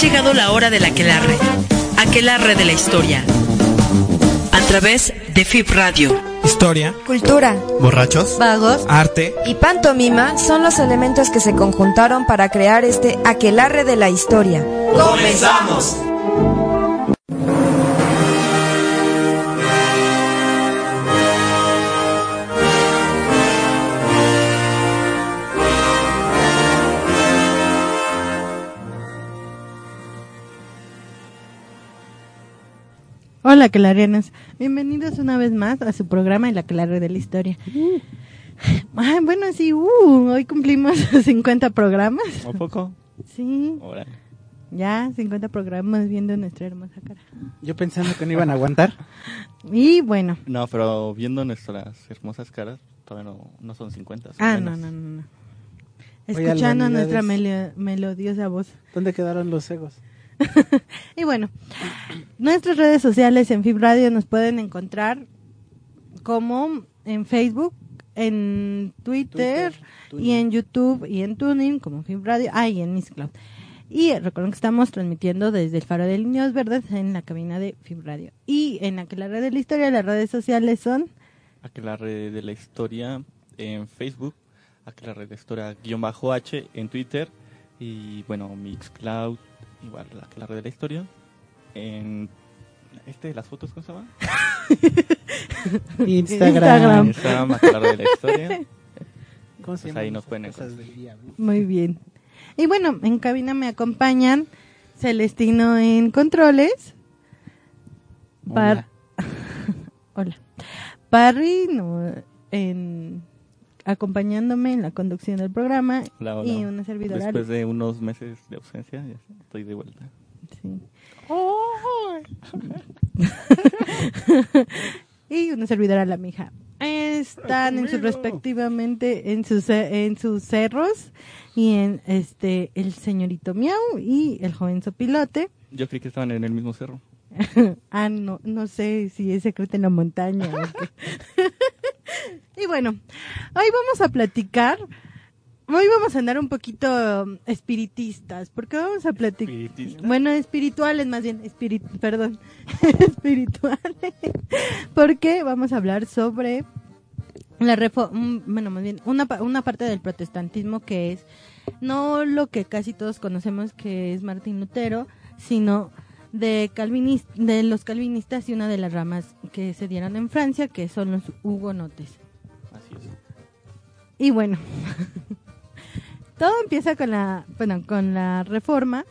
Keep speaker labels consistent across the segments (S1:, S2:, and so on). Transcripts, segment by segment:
S1: llegado la hora del aquelarre, aquelarre de la historia, a través de FIP Radio.
S2: Historia,
S3: Cultura,
S2: borrachos,
S3: vagos
S2: arte.
S3: y pantomima son los elementos que se conjuntaron para crear este aquelarre de la historia.
S4: ¡Comenzamos!
S5: Hola, Clarienes. Bienvenidos una vez más a su programa El Aclarre de la Historia. Ay, bueno, sí, uh, hoy cumplimos 50 programas.
S6: ¿A poco?
S5: Sí,
S6: Órale.
S5: ya 50 programas viendo nuestra hermosa cara.
S2: Yo pensando que no iban a aguantar.
S5: Y bueno,
S6: No, pero viendo nuestras hermosas caras, todavía no, no son 50. son
S5: ah,
S6: menos.
S5: no, no, no. no. Escuchando nuestra melo- melodiosa voz.
S2: ¿Dónde quedaron los egos?
S5: Y bueno, nuestras redes sociales en Fib Radio nos pueden encontrar como en Facebook, en Twitter,
S2: Twitter,
S5: y en YouTube y en Tuning como Fib Radio, ah, y en Miss Cloud. Y recuerden que estamos transmitiendo desde el Faro de Líneas Verdes en la cabina de Fib Radio. Y en Aquelarre de la Historia, las redes sociales son
S6: Aquelarre de la historia en Facebook, Aquelarre de la historia guion bajo H en Twitter y bueno, Mixcloud, igual Aquelarre de la historia. En este, las fotos, ¿cómo se llama?
S2: Instagram.
S5: Instagram.
S6: De la historia.
S2: ¿Cómo se
S6: Pues ahí nos pueden
S2: cosas
S6: encontrar.
S5: Muy bien. Y bueno, en cabina me acompañan Celestino en controles. Par- Hola. Parry no, en acompañándome en la conducción del programa
S6: Hola, hola.
S5: y una servidora.
S6: Después de unos meses de ausencia, ya estoy de vuelta.
S5: Sí. y una servidora la mija. Están en sus respectivamente en sus en sus cerros y en este el señorito Miau y el joven sopilote.
S6: Yo creí que estaban en el mismo cerro.
S5: ah, no, no sé si es secreto en la montaña. y bueno, hoy vamos a platicar. Hoy vamos a andar un poquito um, espiritistas, porque vamos a platicar.
S6: ¿Espiritista?
S5: Bueno, espirituales más bien, espirit, perdón, espirituales, porque vamos a hablar sobre la reforma, bueno, más bien, una, una parte del protestantismo que es no lo que casi todos conocemos que es Martín Lutero, sino de, de los calvinistas y una de las ramas que se dieron en Francia, que son los hugonotes. Y bueno, todo empieza con la, bueno, con la reforma,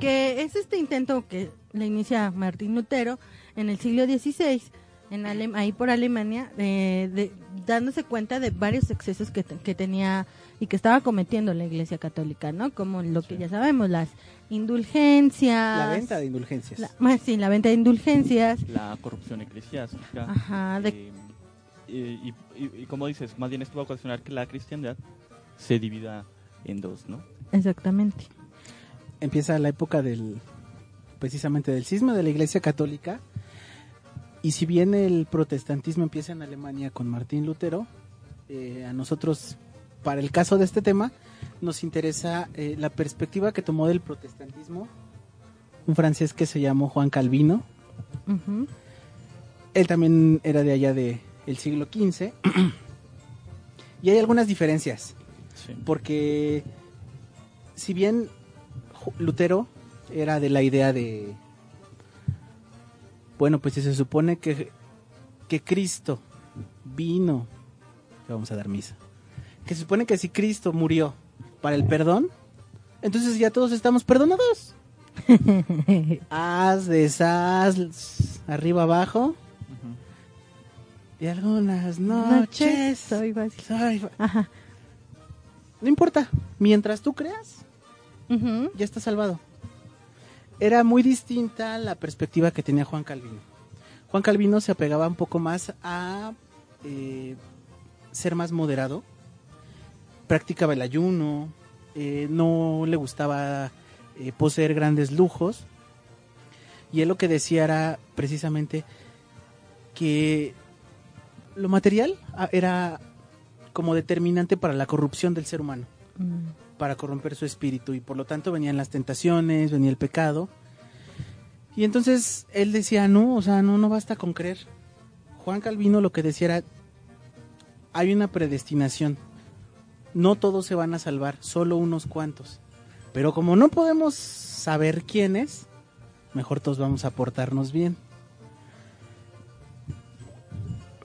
S5: que es este intento que le inicia Martín Lutero en el siglo XVI, en Alem- ahí por Alemania, eh, de- dándose cuenta de varios excesos que, que tenía y que estaba cometiendo la Iglesia Católica, ¿no? Como lo que ya sabemos, las indulgencias.
S2: La venta de indulgencias.
S5: la- más, sí, la venta de indulgencias.
S6: la corrupción eclesiástica.
S5: Ajá, de-
S6: eh, y, y- como dices, más bien esto va a ocasionar que la cristiandad se divida en dos, ¿no?
S5: Exactamente.
S2: Empieza la época del precisamente del cisma de la Iglesia Católica. Y si bien el protestantismo empieza en Alemania con Martín Lutero, eh, a nosotros, para el caso de este tema, nos interesa eh, la perspectiva que tomó del protestantismo un francés que se llamó Juan Calvino. Él también era de allá de el siglo XV. y hay algunas diferencias,
S6: Sí.
S2: porque si bien Lutero era de la idea de, bueno, pues si se supone que, que Cristo vino, le vamos a dar misa, que se supone que si Cristo murió para el perdón, entonces ya todos estamos perdonados. Haz, deshaz, arriba, abajo. Y algunas
S5: Noches soy fácil.
S2: soy fa-
S5: Ajá.
S2: no importa, mientras tú creas, ya está salvado. Era muy distinta la perspectiva que tenía Juan Calvino. Juan Calvino se apegaba un poco más a eh, ser más moderado, practicaba el ayuno, eh, no le gustaba eh, poseer grandes lujos, y él lo que decía era precisamente que lo material ah, era como determinante para la corrupción del ser humano
S5: Mm.
S2: para corromper su espíritu y por lo tanto venían las tentaciones, venía el pecado. Y entonces él decía, no, o sea, no, no basta con creer. Juan Calvino lo que decía era, hay una predestinación. No todos se van a salvar, solo unos cuantos. Pero como no podemos saber quiénes, mejor todos vamos a portarnos bien.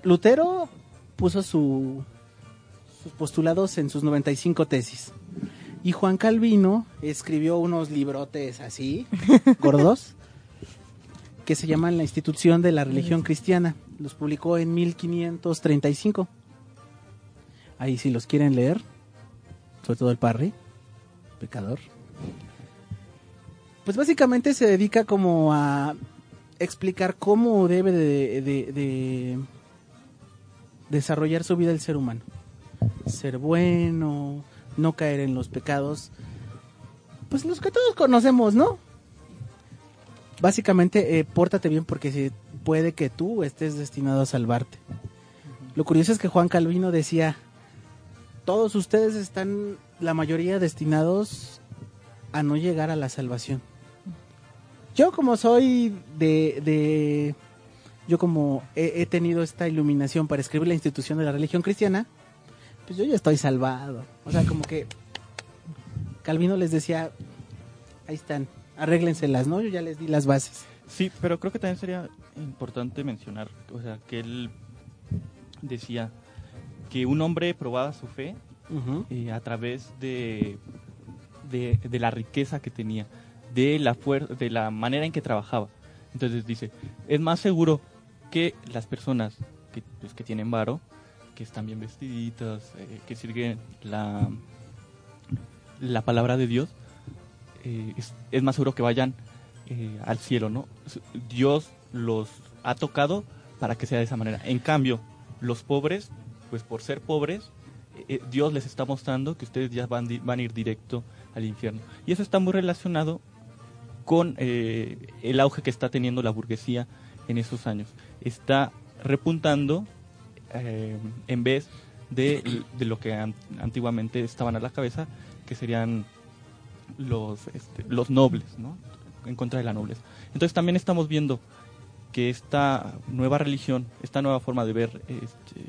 S2: Lutero puso su, sus postulados en sus 95 tesis. Y Juan Calvino escribió unos librotes así, gordos, que se llaman La institución de la religión cristiana. Los publicó en 1535. Ahí si los quieren leer, sobre todo el Parry, pecador. Pues básicamente se dedica como a explicar cómo debe de, de- de desarrollar su vida el ser humano. Ser bueno, no caer en los pecados, pues los que todos conocemos, ¿no? Básicamente, eh, pórtate bien porque puede que tú estés destinado a salvarte. Lo curioso es que Juan Calvino decía, todos ustedes están, la mayoría destinados a no llegar a la salvación. Yo como soy de, de yo como he, he tenido esta iluminación para escribir la institución de la religión cristiana, pues yo ya estoy salvado. O sea, como que Calvino les decía, ahí están, arréglenselas, ¿no? Yo ya les di las bases.
S6: Sí, pero creo que también sería importante mencionar, o sea, que él decía que un hombre probaba su fe eh, a través de, de, de la riqueza que tenía, de la, de la manera en que trabajaba. Entonces dice, es más seguro que las personas que, pues, que tienen varo, que están bien vestiditas, eh, que siguen la, la palabra de Dios, eh, es, más seguro que vayan eh, al cielo, ¿no? Dios los ha tocado para que sea de esa manera. En cambio, los pobres, pues por ser pobres, Dios les está mostrando que ustedes ya van, van a ir directo al infierno. Y eso está muy relacionado con el auge que está teniendo la burguesía en esos años. Está repuntando eh, en vez de, de lo que an- antiguamente estaban a la cabeza, que serían los, este, los nobles, ¿no? En contra de la nobleza. Entonces también estamos viendo que esta nueva religión, esta nueva forma de ver este,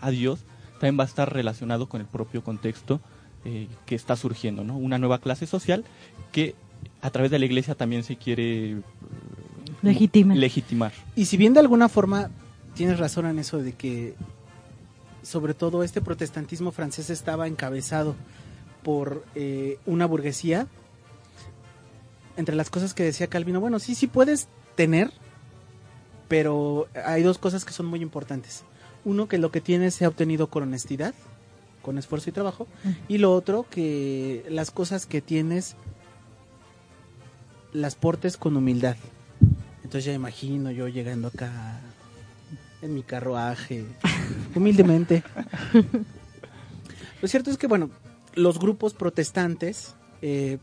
S6: a Dios, también va a estar relacionado con el propio contexto eh, que está surgiendo, ¿no? Una nueva clase social que a través de la iglesia también se quiere eh,
S5: Legitima.
S6: legitimar.
S2: Y si bien de alguna forma tienes razón en eso de que sobre todo este protestantismo francés estaba encabezado por eh, una burguesía, entre las cosas que decía Calvino, bueno, sí, sí puedes tener, pero hay dos cosas que son muy importantes. Uno, que lo que tienes se ha obtenido con honestidad, con esfuerzo y trabajo, y lo otro, que las cosas que tienes las portes con humildad. Entonces ya imagino yo llegando acá en mi carruaje, humildemente. Lo cierto es que, bueno, los grupos protestantes, eh,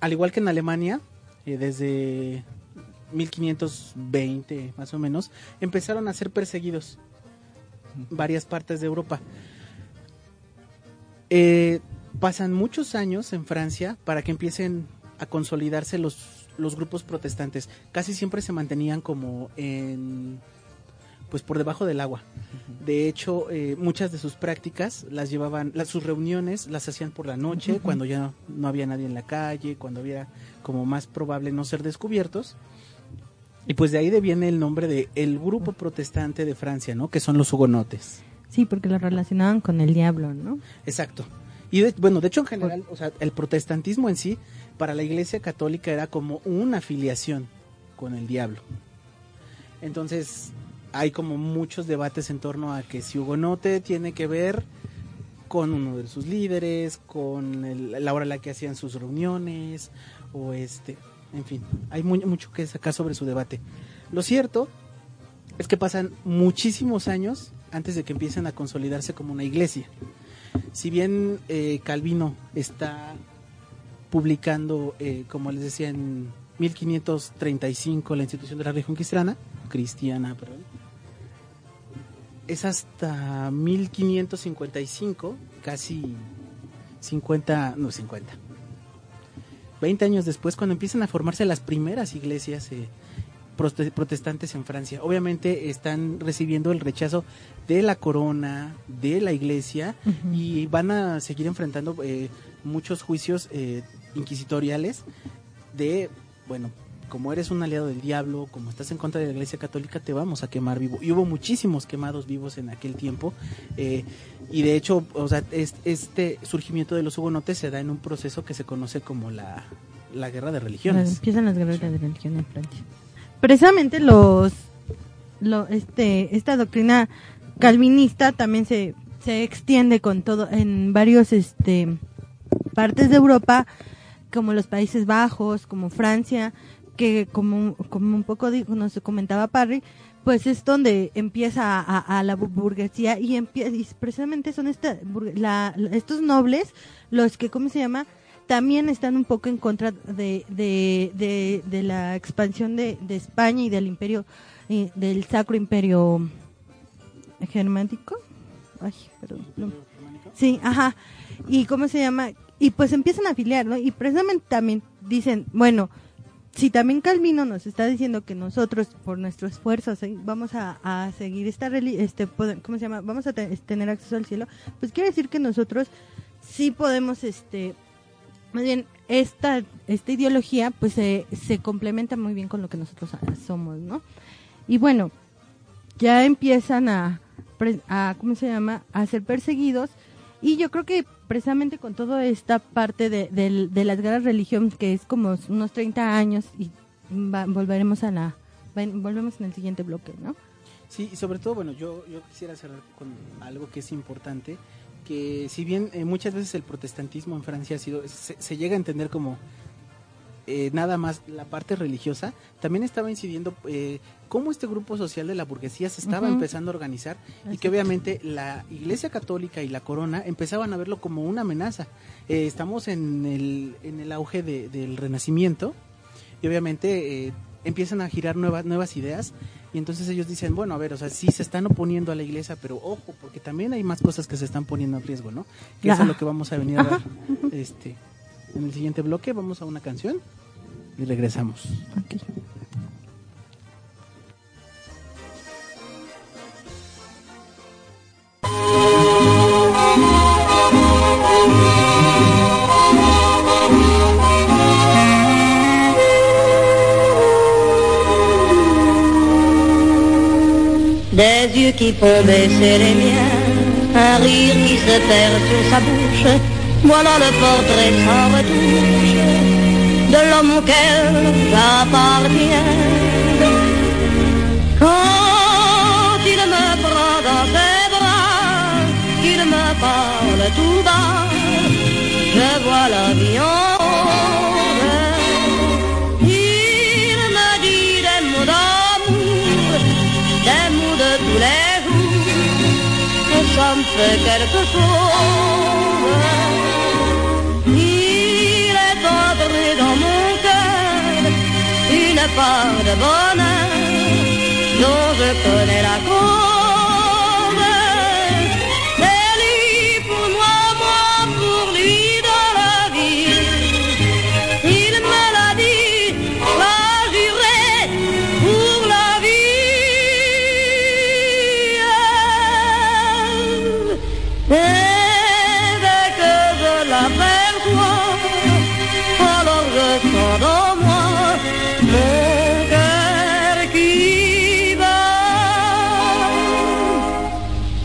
S2: al igual que en Alemania, eh, desde 1520 más o menos, empezaron a ser perseguidos varias partes de Europa. Eh, pasan muchos años en Francia para que empiecen a consolidarse los, los grupos protestantes. Casi siempre se mantenían como en pues por debajo del agua. De hecho, eh, muchas de sus prácticas las llevaban, las, sus reuniones las hacían por la noche, cuando ya no había nadie en la calle, cuando había como más probable no ser descubiertos. Y pues de ahí viene el nombre de el grupo protestante de Francia, ¿no? Que son los hugonotes.
S5: Sí, porque lo relacionaban con el diablo, ¿no?
S2: Exacto. Y de- bueno, de hecho en general, o sea, el protestantismo en sí para la Iglesia Católica era como una afiliación con el diablo. Entonces, hay como muchos debates en torno a que si hugonote tiene que ver con uno de sus líderes, con la hora en la que hacían sus reuniones, o este, en fin, hay mucho que sacar sobre su debate. Lo cierto es que pasan muchísimos años antes de que empiecen a consolidarse como una iglesia. Si bien eh, Calvino está publicando, eh, como les decía, en 1535 la institución de la religión cristiana, cristiana, perdón, es hasta 1555, casi 50, no 50, 20 años después, cuando empiezan a formarse las primeras iglesias eh, prote- protestantes en Francia. Obviamente están recibiendo el rechazo de la corona, de la iglesia, y van a seguir enfrentando eh, muchos juicios eh, inquisitoriales de, bueno, como eres un aliado del diablo, como estás en contra de la iglesia católica, te vamos a quemar vivo. Y hubo muchísimos quemados vivos en aquel tiempo. eh, y de hecho, o sea, es- este surgimiento de los hugonotes se da en un proceso que se conoce como la, la guerra de religiones.
S5: Empiezan las guerras de religión en Francia. Precisamente los, lo, este, esta doctrina calvinista también se, se extiende con todo en varios este partes de Europa como los Países Bajos, como Francia, que como, como un poco nos comentaba Parry, pues es donde empieza a, la bu- burguesía y, empieza, y precisamente son esta, la- estos nobles los que, ¿cómo se llama? También están un poco en contra de, de, la expansión de, España y del imperio, eh, del sacro imperio germánico. Ay, perdón. Sí, ajá. ¿Y cómo se llama? Y pues empiezan a afiliar, ¿no? Y precisamente también dicen, bueno, si también Calvino nos está diciendo que nosotros, por nuestro esfuerzo, vamos a, seguir esta, este, ¿cómo se llama? Vamos a te- tener acceso al cielo, pues quiere decir que nosotros sí podemos, este, más bien, esta, esta ideología, pues se, se complementa muy bien con lo que nosotros somos, ¿no? Y bueno, ya empiezan a, a ¿cómo se llama? A ser perseguidos y yo creo que precisamente con toda esta parte de, del- de las guerras religiosas, que es como unos 30 años, y va- volveremos a la, volvemos en el siguiente bloque, ¿no?
S2: Sí, y sobre todo, bueno, yo, yo quisiera cerrar con algo que es importante, que si bien eh, muchas veces el protestantismo en Francia ha sido, se llega a entender como eh, nada más la parte religiosa, también estaba incidiendo eh, cómo este grupo social de la burguesía se estaba empezando a organizar y que obviamente la Iglesia Católica y la Corona empezaban a verlo como una amenaza. Eh, estamos en el, en el auge de- del Renacimiento y obviamente eh, empiezan a girar nuevas, nuevas ideas y entonces ellos dicen, bueno, a ver, o sea, sí se están oponiendo a la iglesia, pero ojo, porque también hay más cosas que se están poniendo en riesgo, ¿no? Que eso es lo que vamos a venir a ver este, en el siguiente bloque. Vamos a una canción y regresamos.
S4: Des yeux qui font baisser les miens, un rire qui se perd sur sa bouche, voilà le portrait sans retouche de l'homme auquel j'appartiens. Quand il me prend dans ses bras, qu'il me parle tout bas, je vois la vie en rose. Il me dit des mots d'amour, des mots de tous les jours, et ça me fait quelque chose. about a bon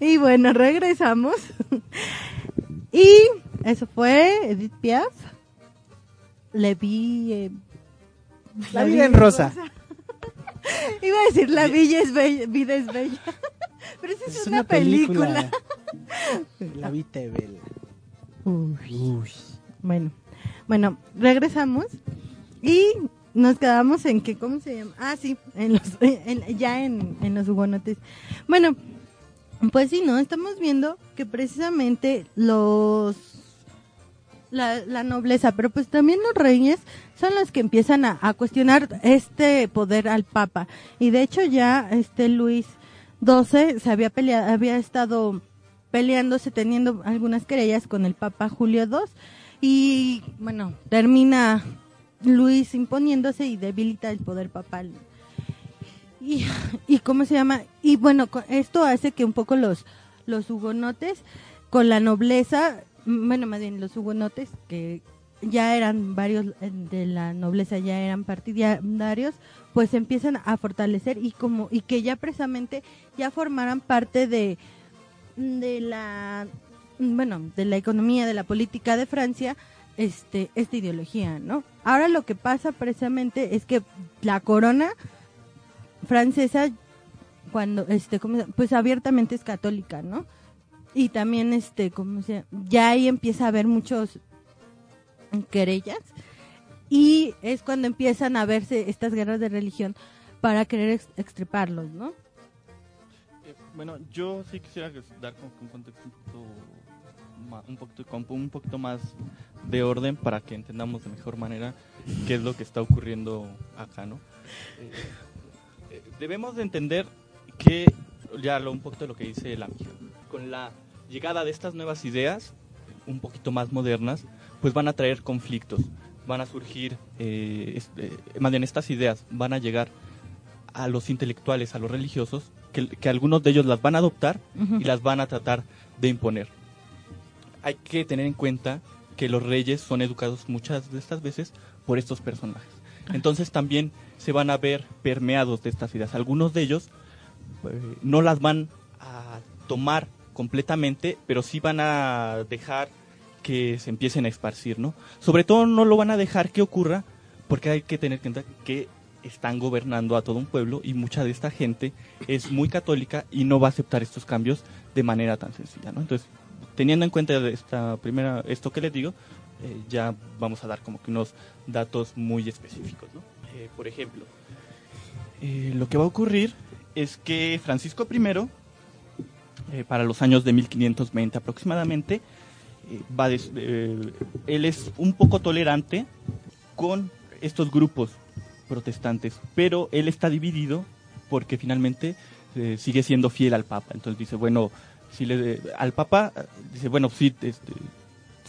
S5: Y bueno, regresamos. y eso fue Edith Piaf. Le vi. eh,
S2: La vida en rosa.
S5: Iba a decir La Villa es bella, vida es bella. Pero esa es, una, película.
S2: La vida es bella.
S5: Uy. Bueno, bueno, regresamos y nos quedamos en que, ¿cómo se llama? Ah, sí, en los, en- ya en, en los hugonotes. Bueno, pues sí, ¿no? Estamos viendo que precisamente los... La, nobleza, pero pues también los reyes son los que empiezan a, a cuestionar este poder al papa. Y de hecho ya este Luis XII se había peleado, había estado peleándose, teniendo algunas querellas con el Papa Julio II y bueno, termina Luis imponiéndose y debilita el poder papal. Y, y cómo se llama, y bueno, esto hace que un poco los, los hugonotes con la nobleza, bueno, más bien los hugonotes que ya eran varios eh, de la nobleza, ya eran partidarios, pues empiezan a fortalecer y como y que ya precisamente ya formaran parte de de la bueno de la economía de la política de Francia este esta ideología no ahora lo que pasa precisamente es que la corona francesa cuando este ¿cómo pues abiertamente es católica no y también este como se ya ahí empieza a haber muchos querellas y es cuando empiezan a verse estas guerras de religión para querer ex- extirparlos no
S6: Eh, Bueno, yo sí quisiera dar que un contexto un poquito, un poquito, con un poquito más de orden para que entendamos de mejor manera qué es lo que está ocurriendo acá, ¿no? Eh, debemos de entender que, ya lo, un poquito de lo que dice amigo, con la llegada de estas nuevas ideas, un poquito más modernas, pues van a traer conflictos, van a surgir, eh, este, más bien estas ideas van a llegar a los intelectuales, a los religiosos, que, que algunos de ellos las van a adoptar y las van a tratar de imponer. Hay que tener en cuenta que los reyes son educados muchas de estas veces por estos personajes. Entonces también se van a ver permeados de estas ideas. Algunos de ellos eh, no las van a tomar completamente, pero sí van a dejar que se empiecen a esparcir, ¿no? Sobre todo no lo van a dejar que ocurra porque hay que tener en cuenta que están gobernando a todo un pueblo y mucha de esta gente es muy católica y no va a aceptar estos cambios de manera tan sencilla, ¿no? Entonces, teniendo en cuenta esta primera esto que les digo, eh, ya vamos a dar como que unos datos muy específicos, ¿no? Eh, por ejemplo, eh, lo que va a ocurrir es que Francisco I, para los años de 1520 aproximadamente, va él es un poco tolerante con estos grupos protestantes, pero él está dividido porque finalmente sigue siendo fiel al Papa. Entonces dice, bueno, si le, al Papa, dice, bueno, sí, este,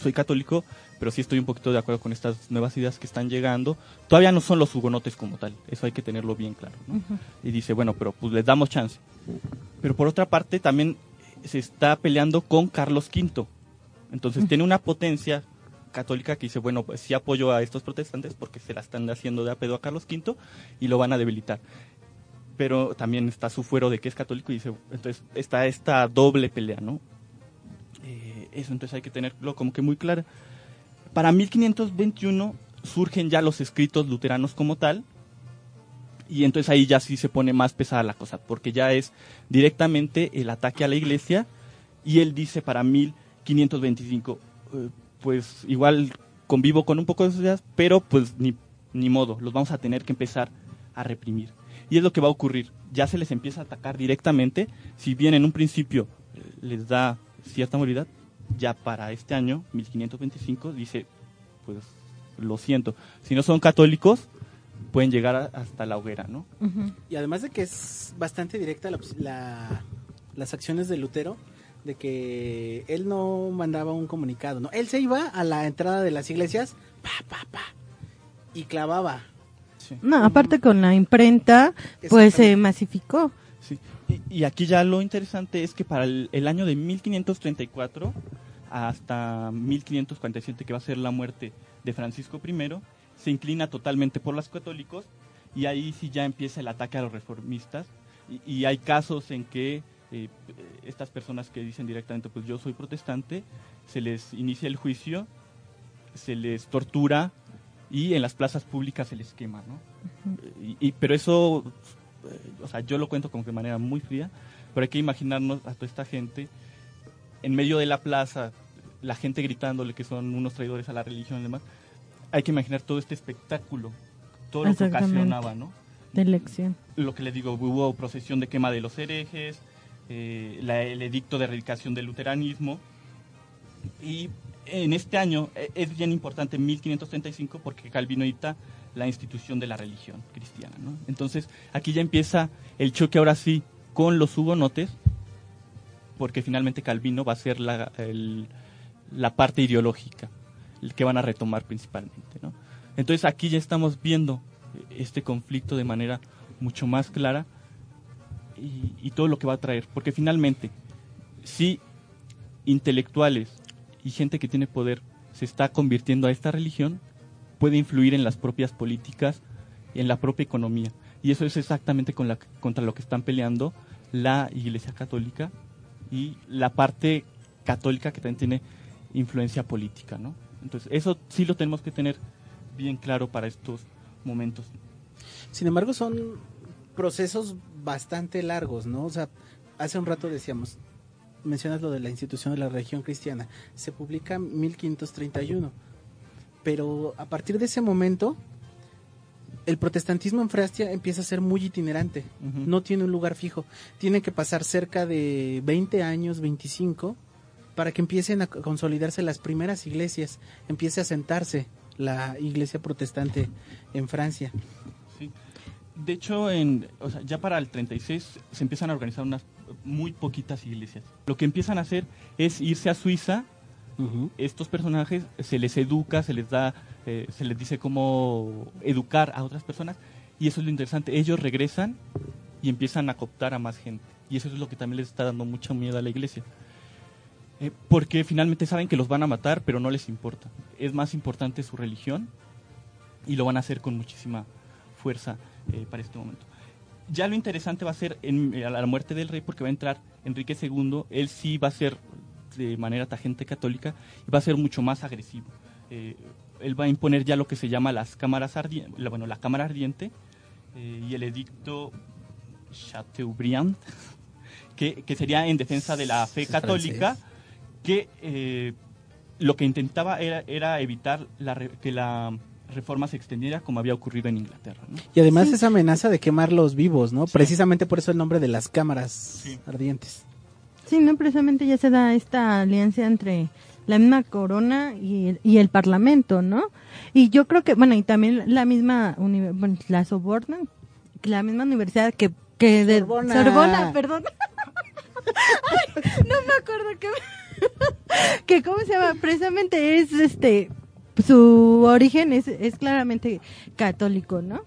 S6: soy católico, pero sí estoy un poquito de acuerdo con estas nuevas ideas que están llegando. Todavía no son los hugonotes como tal, eso hay que tenerlo bien claro. ¿no? Y dice, bueno, pero pues les damos chance. pero por otra parte también se está peleando con Carlos V. Entonces tiene una potencia católica que dice, bueno, pues sí apoyo a estos protestantes porque se la están haciendo de a pedo a Carlos V y lo van a debilitar. Pero también está su fuero de que es católico y dice, entonces está esta doble pelea, ¿no? Eh, eso entonces hay que tenerlo como que muy claro. Para 1521 surgen ya los escritos luteranos como tal, y entonces ahí ya sí se pone más pesada la cosa, porque ya es directamente el ataque a la iglesia, y él dice para 1525, eh, pues igual convivo con un poco de ideas, pero pues ni, ni modo, los vamos a tener que empezar a reprimir. Y es lo que va a ocurrir, ya se les empieza a atacar directamente, si bien en un principio eh, les da cierta movilidad, ya para este año, 1525, dice, pues lo siento, si no son católicos, pueden llegar a- hasta la hoguera, ¿no?
S2: Y además de que es bastante directa la- la- las acciones de Lutero, de que él no mandaba un comunicado, ¿no? Él se iba a la entrada de las iglesias, pa, pa, pa, y clavaba.
S6: Sí.
S5: No, aparte con la imprenta, pues se masificó.
S6: Sí. Y, aquí ya lo interesante es que para el, el año de 1534 hasta 1547, que va a ser la muerte de Francisco I, se inclina totalmente por los católicos y ahí sí ya empieza el ataque a los reformistas. Y, y hay casos en que eh, estas personas que dicen directamente, pues yo soy protestante, se les inicia el juicio, se les tortura y en las plazas públicas se les quema, ¿no? y, y- pero eso o sea, yo lo cuento como que de manera muy fría, pero hay que imaginarnos a toda esta gente en medio de la plaza, la gente gritándole que son unos traidores a la religión y demás. Hay que imaginar todo este espectáculo, todo lo que ocasionaba, ¿no?
S5: de elección.
S6: Lo que les digo, hubo procesión de quema de los herejes, eh, la- el edicto de erradicación del luteranismo. Y en este año eh, es bien importante, 1535, porque Calvino dicta la institución de la religión cristiana. ¿no? Entonces, aquí ya empieza el choque ahora sí con los hugonotes, porque finalmente Calvino va a ser la, la parte ideológica, que van a retomar principalmente. Entonces, aquí ya estamos viendo este conflicto de manera mucho más clara y, y todo lo que va a traer, porque finalmente, si intelectuales y gente que tiene poder se está convirtiendo a esta religión, puede influir en las propias políticas y en la propia economía. Y eso es exactamente con la, contra lo que están peleando la Iglesia Católica y la parte católica que también tiene influencia política, ¿no? Entonces, eso sí lo tenemos que tener bien claro para estos momentos.
S2: Sin embargo, son procesos bastante largos, ¿no? Hace un rato decíamos, mencionas lo de la institución de la religión cristiana, se publica en 1531, pero a partir de ese momento, el protestantismo en Francia empieza a ser muy itinerante,
S6: Ujú.
S2: no tiene un lugar fijo, tiene que pasar cerca de 20 años, 25, para que empiecen a consolidarse las primeras iglesias, empiece a sentarse la iglesia protestante en Francia.
S6: Sí. De hecho, en, o sea, ya para el 36 se empiezan a organizar unas muy poquitas iglesias. Lo que empiezan a hacer es irse a Suiza. Estos personajes se les educa, se les da, eh, se les dice cómo educar a otras personas y eso es lo interesante. Ellos regresan y empiezan a cooptar a más gente y eso es lo que también les está dando mucho miedo a la iglesia. Eh, porque finalmente saben que los van a matar, pero no les importa. Es más importante su religión y lo van a hacer con muchísima fuerza eh, para este momento. Ya lo interesante va a ser en, eh, a la muerte del rey, porque va a entrar Enrique II, él sí va a ser de manera tajante católica y va a ser mucho más agresivo. Eh, él va a imponer ya lo que se llama las cámaras ardientes, bueno, la cámara ardiente eh, y el edicto Chateaubriand, que, que sería en defensa de la fe católica, que eh, lo que intentaba era, era evitar la re- que la reforma se extendiera como había ocurrido en Inglaterra. ¿no?
S2: Y además esa amenaza de quemarlos vivos, ¿no? Precisamente por eso el nombre de las cámaras
S6: Sí.
S2: ardientes.
S5: Sí, no, precisamente ya se da esta alianza entre la misma corona y el, y el parlamento, ¿no? Y yo creo que, bueno, y también la misma, bueno, la Soborna, la misma universidad que, que de
S2: Sorbona.
S5: Sorbona, perdón. Ay, no me acuerdo que, que cómo se llama, precisamente es este, su origen es, es claramente católico, ¿no?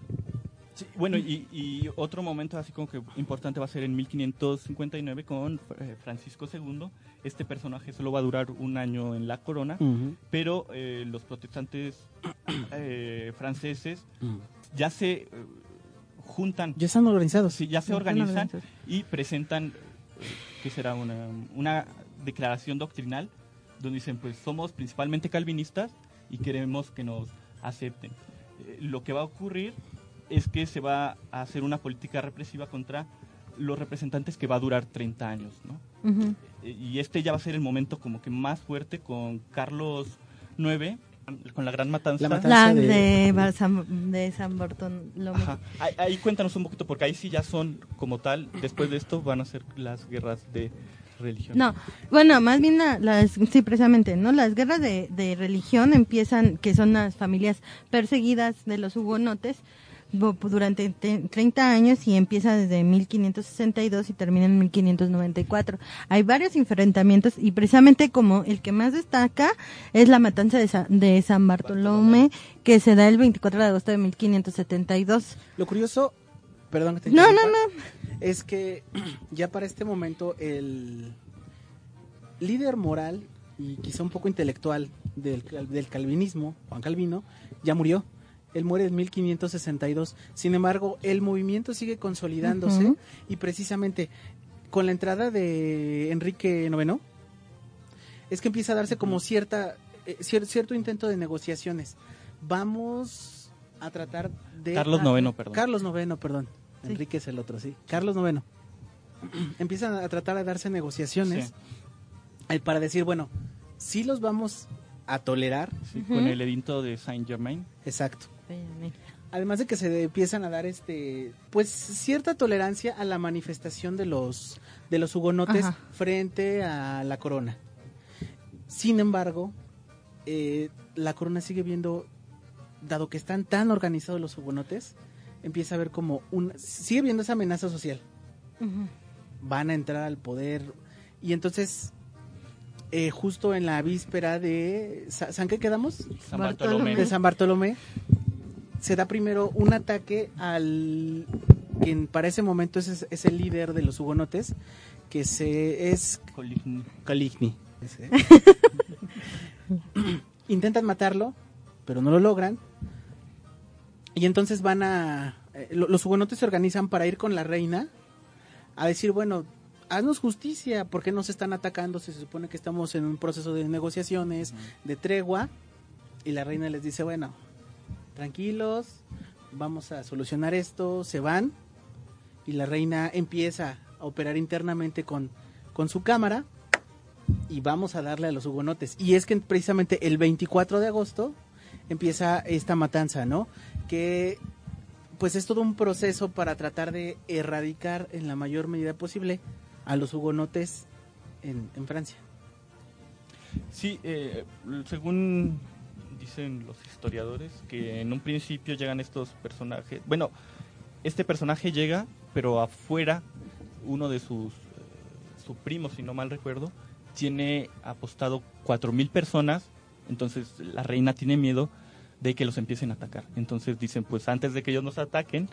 S6: Sí, bueno, y, y otro momento así como que importante va a ser en 1559 con eh, Francisco II. Este personaje solo va a durar un año en la corona, pero eh, los protestantes eh, franceses ya se eh, juntan,
S2: Ya están organizados.
S6: sí, ya se organizan y presentan, eh, que será una, una declaración doctrinal, donde dicen, pues somos principalmente calvinistas y queremos que nos acepten. Eh, lo que va a ocurrir es que se va a hacer una política represiva contra los representantes que va a durar 30 años, ¿no? Eh, Y este ya va a ser el momento como que más fuerte con Carlos IX, con la gran matanza.
S2: La matanza.
S5: La
S2: de-
S5: de, San, de San Bartolomé.
S6: Ajá. Ahí, ahí cuéntanos un poquito, porque ahí sí ya son como tal, después de esto van a ser las guerras de religión.
S5: No, bueno, más bien la- las, sí, precisamente, ¿no? Las guerras de, de religión empiezan, que son las familias perseguidas de los hugonotes, durante te- 30 años y empieza desde 1562 y termina en 1594. Hay varios enfrentamientos y precisamente como el que más destaca es la matanza de, Sa- de San Bartolomé, que se da el 24 de agosto de 1572.
S2: Lo curioso, perdón que te
S5: No, no, no.
S2: es que ya para este momento el líder moral y quizá un poco intelectual del, del calvinismo, Juan Calvino, ya murió. Él muere en 1562. Sin embargo, el movimiento sigue consolidándose y precisamente con la entrada de Enrique IX es que empieza a darse como cierta eh, cier- cierto intento de negociaciones. Vamos a tratar de
S6: Carlos
S2: ah,
S6: IX, perdón.
S2: Carlos IX, perdón.
S5: Sí.
S2: Enrique es el otro, sí. Carlos IX. Empiezan a tratar de darse negociaciones
S6: Sí.
S2: eh, para decir, bueno, sí los vamos a tolerar,
S6: Sí. Con el edicto de Saint Germain.
S2: exacto. Además de que se empiezan a dar este pues cierta tolerancia a la manifestación de los de los hugonotes
S5: Ajá.
S2: frente a la corona. Sin embargo, eh, la corona sigue viendo, dado que están tan organizados los hugonotes, empieza a ver como un sigue viendo esa amenaza social. Van a entrar al poder y entonces eh, justo en la víspera de Sa- ¿San qué quedamos?
S6: San.
S5: Bartolomé.
S2: de San Bartolomé se da primero un ataque al quien para ese momento es, es el líder de los hugonotes que se es
S6: Coligny.
S2: Caligni ese. intentan matarlo pero no lo logran. Y entonces van a eh, lo- los hugonotes se organizan para ir con la reina a decir bueno haznos justicia porque nos están atacando se supone que estamos en un proceso de negociaciones de tregua y la reina les dice, bueno, tranquilos, vamos a solucionar esto, se van y la reina empieza a operar internamente con, con su cámara y vamos a darle a los hugonotes. Y es que precisamente el 24 de agosto empieza esta matanza, ¿no? Que pues es todo un proceso para tratar de erradicar en la mayor medida posible a los hugonotes en, en Francia.
S6: Sí, eh, según dicen los historiadores, que en un principio llegan estos personajes. Bueno, este personaje llega, pero afuera, uno de sus, eh, su primo, si no mal recuerdo, tiene apostado 4.000 personas. Entonces la reina tiene miedo de que los empiecen a atacar. Entonces dicen, pues antes de que ellos nos ataquen,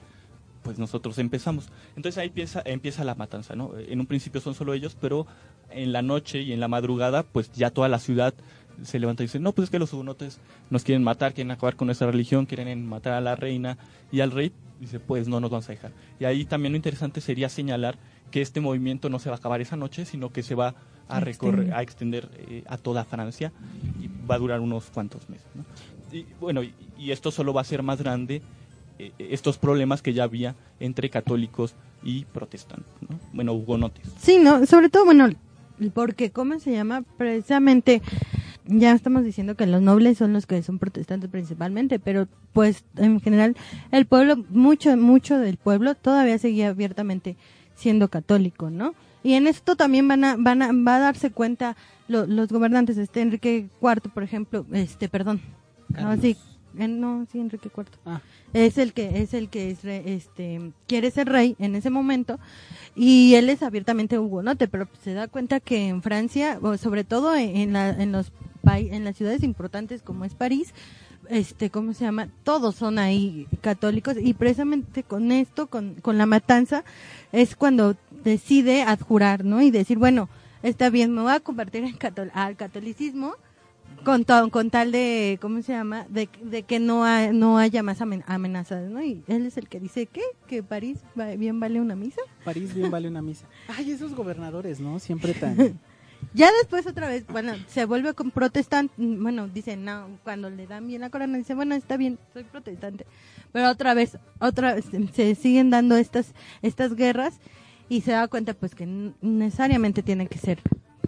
S6: pues nosotros empezamos. Entonces ahí empieza, empieza la matanza, ¿no? En un principio son solo ellos, pero en la noche y en la madrugada, pues ya toda la ciudad se levanta y dice, no, pues es que los hugonotes nos quieren matar, quieren acabar con nuestra religión, quieren matar a la reina y al rey. Dice, pues no nos vamos a dejar. Y ahí también lo interesante sería señalar que este movimiento no se va a acabar esa noche, sino que se va a recorrer, a extender eh, a toda Francia y va a durar unos cuantos meses. ¿no? Y bueno, y, y esto solo va a ser más grande eh, estos problemas que ya había entre católicos y protestantes, ¿no? bueno, hugonotes.
S5: Sí, no, sobre todo, bueno, porque, ¿cómo se llama? Precisamente, ya estamos diciendo que los nobles son los que son protestantes principalmente, pero pues en general el pueblo, mucho, mucho del pueblo todavía seguía abiertamente siendo católico, ¿no? Y en esto también van a, van a, va a darse cuenta lo- los gobernantes, este Enrique IV, por ejemplo, este, perdón, no, sí, en- no, sí, Enrique IV
S2: Ah,
S5: es el que es el que es re- este quiere ser rey en ese momento y él es abiertamente hugonote pero se da cuenta que en Francia o sobre todo en, la- en los en las ciudades importantes como es París este, ¿cómo se llama? Todos son ahí católicos y precisamente con esto, con, con la matanza, es cuando decide adjurar, ¿no? Y decir, bueno, está bien, me voy a convertir en catol- al catolicismo con, to- con tal de, ¿cómo se llama? De, de que no, ha- no haya más amen- amenazas, ¿no? Y él es el que dice, ¿qué? ¿Que París va- bien vale una misa?
S2: París bien vale una misa. Ay, esos gobernadores, ¿no? Siempre tan...
S5: Ya después otra vez, bueno, se vuelve con protestante, bueno, dice, no, cuando le dan bien la corona, dice, bueno, está bien, soy protestante. Pero otra vez, otra vez, se siguen dando estas, estas guerras y se da cuenta pues que necesariamente tiene que ser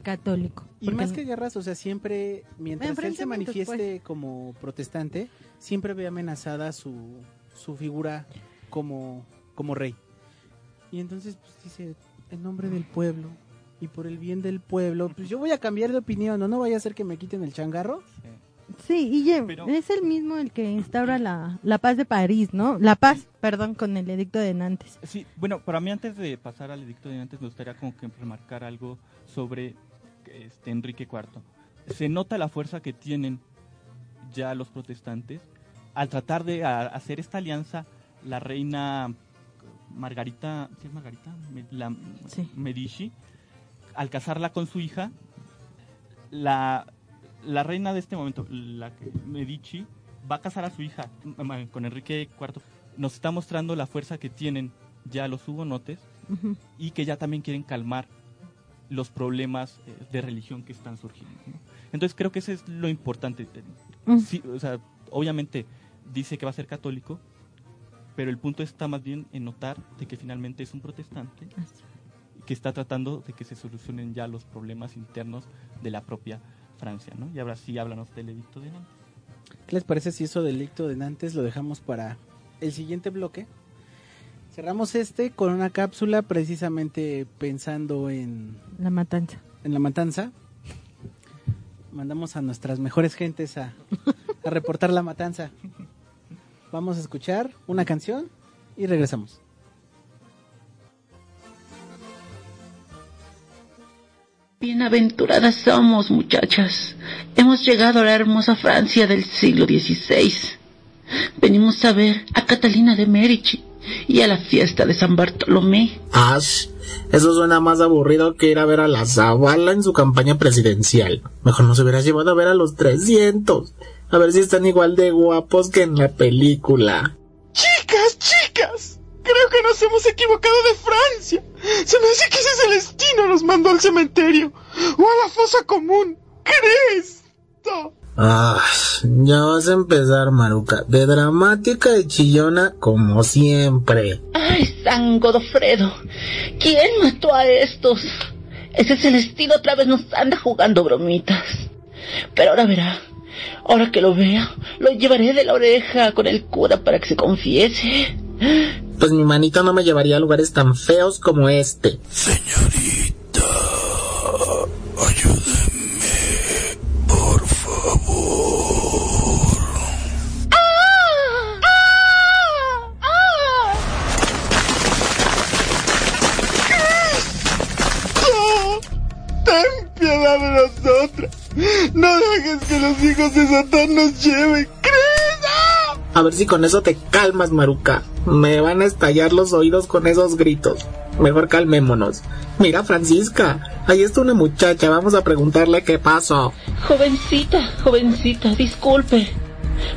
S5: católico.
S2: Y más que guerras, o sea, siempre, mientras él se
S5: pues.
S2: manifieste como protestante, siempre ve amenazada su, su figura como, como rey. Y entonces pues, dice, en nombre del pueblo y por el bien del pueblo, pues yo voy a cambiar de opinión, ¿no? No vaya a ser que me quiten el changarro.
S5: Sí, y
S6: Pero-
S5: es el mismo el que instaura la, la paz de París, ¿no? La paz, perdón, con el edicto de Nantes.
S6: Sí, bueno, para mí antes de pasar al edicto de antes me gustaría como que remarcar algo sobre este Enrique IV. Se nota la fuerza que tienen ya los protestantes al tratar de a- hacer esta alianza la reina Margarita, ¿sí es Margarita? La-
S5: Sí.
S6: Medici, al casarla con su hija, la, la reina de este momento, la que- Medici, va a casar a su hija mm, con Enrique IV. Nos está mostrando la fuerza que tienen ya los hugonotes y que ya también quieren calmar los problemas eh, de religión que están surgiendo. ¿no? Entonces creo que eso es lo importante.
S5: Mm.
S6: Sí, o sea, obviamente dice que va a ser católico, pero el punto está más bien en notar de que finalmente es un protestante que está tratando de que se solucionen ya los problemas internos de la propia Francia, ¿no? Y ahora sí háblanos del edicto de Nantes.
S2: ¿Qué les parece si eso del dicto de Nantes lo dejamos para el siguiente bloque? Cerramos este con una cápsula precisamente pensando en,
S5: La matanza.
S2: en la matanza. Mandamos a nuestras mejores gentes a, a reportar la matanza. Vamos a escuchar una canción y regresamos.
S7: Bienaventuradas somos, muchachas. Hemos llegado a la hermosa Francia del siglo XVI. Venimos a ver a Catalina de Medici y a la fiesta de San Bartolomé.
S8: Ash, eso suena más aburrido que ir a ver a la Zavala en su campaña presidencial. Mejor nos hubieras llevado a ver a los 300. A ver si están igual de guapos que en la película.
S9: Chicas, chicas, creo que nos hemos equivocado de Francia. Se me hace que ese Celestino nos mandó al cementerio o a la fosa común. ¡Cristo!
S8: Ah, ya vas a empezar, Maruca. De dramática y chillona como siempre.
S7: ¡Ay, San Godofredo! ¿Quién mató a estos? Ese Celestino otra vez nos anda jugando bromitas. Pero ahora verá. Ahora que lo vea, lo llevaré de la oreja con el cura para que se confiese.
S8: Pues mi manito no me llevaría a lugares tan feos como este.
S10: Señorita, ayúdeme, por favor.
S9: ¡Oh! ¡Ten piedad de nosotras! ¡No dejes que los hijos de Satán nos lleven!
S8: A ver si con eso te calmas, Maruca. Me van a estallar los oídos con esos gritos. Mejor calmémonos. Mira, Francisca, ahí está una muchacha. Vamos a preguntarle qué pasó.
S7: Jovencita, jovencita, disculpe.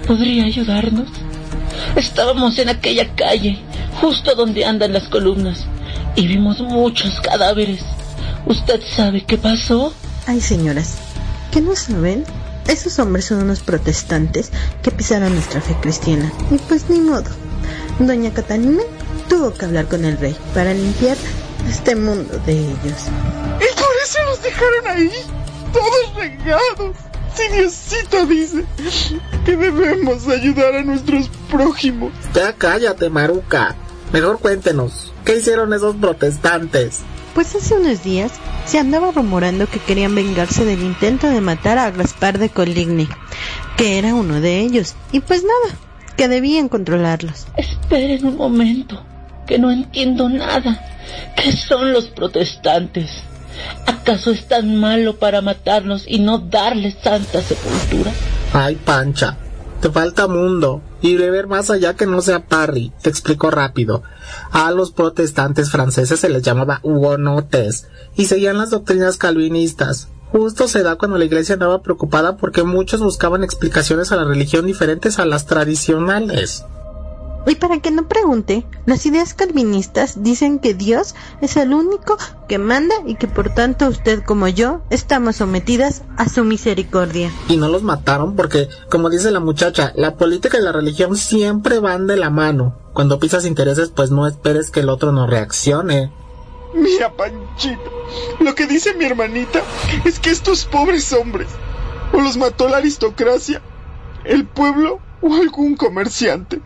S7: ¿Podría ayudarnos? Estábamos en aquella calle, justo donde andan las columnas, y vimos muchos cadáveres. ¿Usted sabe qué pasó?
S11: Ay, señoras, ¿qué no saben? Esos hombres son unos protestantes que pisaron nuestra fe cristiana. Y pues ni modo. Doña Catalina tuvo que hablar con el rey para limpiar este mundo de ellos.
S9: Y por eso nos dejaron ahí, todos regados. Si Diosito dice que debemos ayudar a nuestros prójimos.
S8: Ya cállate, Maruca. Mejor cuéntenos, ¿qué hicieron esos protestantes?
S11: Pues hace unos días se andaba rumorando que querían vengarse del intento de matar a Gaspar de Coligny, que era uno de ellos, y pues nada, que debían controlarlos.
S7: Esperen un momento, que no entiendo nada. ¿Qué son los protestantes? ¿Acaso es tan malo para matarnos y no darles santa sepultura?
S8: Ay, Pancha, Te falta mundo y de ver más allá que no sea Parry. Te explico rápido. A los protestantes franceses se les llamaba hugonotes y seguían las doctrinas calvinistas. Justo se da cuando la iglesia andaba preocupada porque muchos buscaban explicaciones a la religión diferentes a las tradicionales.
S11: Y para que no pregunte, las ideas calvinistas dicen que Dios es el único que manda y que por tanto usted como yo estamos sometidas a su misericordia.
S8: Y no los mataron porque, como dice la muchacha, la política y la religión siempre van de la mano. Cuando pisas intereses, pues no esperes que el otro no reaccione.
S9: Mira, Panchito, lo que dice mi hermanita es que estos pobres hombres o los mató la aristocracia, el pueblo o algún comerciante,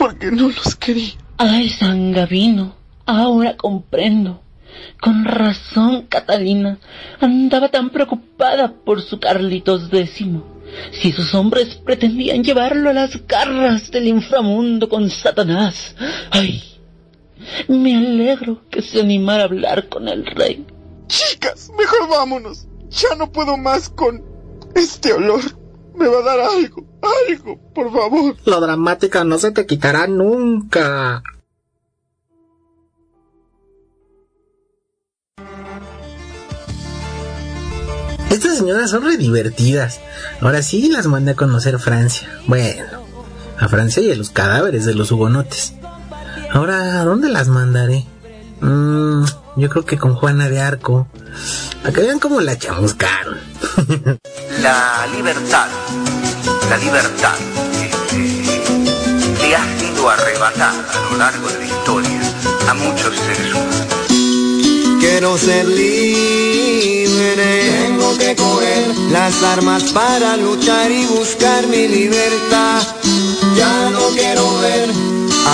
S9: porque no los quería.
S7: Ay, San Gavino, ahora comprendo. Con razón, Catalina andaba tan preocupada por su Carlitos décimo. Si esos hombres pretendían llevarlo a las garras del inframundo con Satanás. Ay, me alegro que se animara a hablar con el rey.
S9: Chicas, mejor vámonos. Ya no puedo más con este olor. Me va a dar algo, algo, por favor.
S8: Lo dramática no se te quitará nunca. Estas señoras son re divertidas. Ahora sí las mandé a conocer Francia. Bueno, a Francia y a los cadáveres de los hugonotes. Ahora, ¿a dónde las mandaré? Mm, yo creo que con Juana de Arco. Para que vean cómo la chamuscaron.
S12: La libertad, la libertad, le ha sido arrebatada a lo largo de la historia a muchos seres humanos.
S13: Quiero ser libre, tengo que coger las armas para luchar y buscar mi libertad. Ya no quiero ver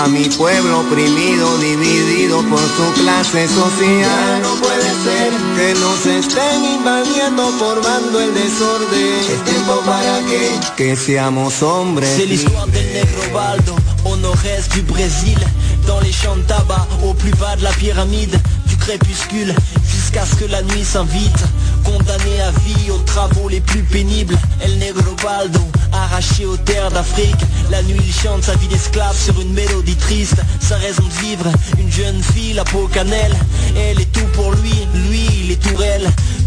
S13: a mi pueblo oprimido, dividido por su clase social. Ya no puede ser que nos estén invadiendo, formando el desorden. Es tiempo para que, que seamos hombres.
S14: C'est l'histoire del negro Baldo, au nord-est du Brésil, dans les champs de tabac, au plus bas de la pyramide, du crépuscule, jusqu'à ce que la nuit s'invite. Condamné à vie aux travaux les plus pénibles, El Negro Baldo, arraché aux terres d'Afrique. La nuit il chante sa vie d'esclave sur une mélodie triste, sa raison de vivre, une jeune fille, la peau cannelle. Elle est tout pour lui, lui il est tout.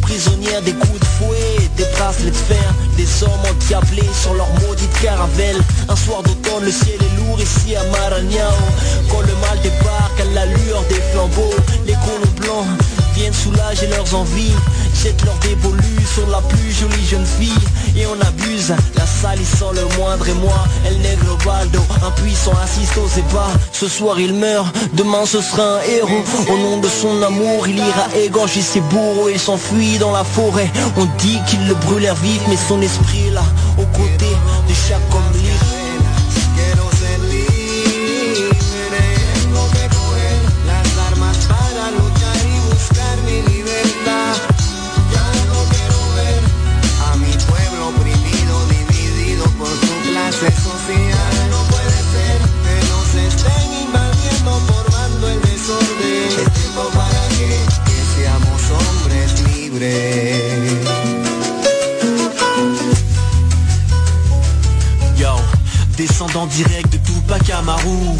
S14: Prisonnière des coups de fouet, des bracelets de fer, des hommes endiablés sur leur maudite caravelle. Un soir d'automne, le ciel est lourd ici à Maranhão. Quand le mal débarque à l'allure des flambeaux, les colons blancs viennent soulager leurs envies Jettent leur dévolu sur la plus jolie jeune fille. Et on abuse, la salissant le moindre émoi. El Negro Baldo, impuissant assiste aux ébats. Ce soir il meurt, demain ce sera un héros. Au nom de son amour, il ira égorger ses bourreaux Et s'enfuit dans la forêt. On dit qu'il le brûlèrent vif Mais son esprit là, aux côtés de chaque homme descendant direct de Tupac Amaru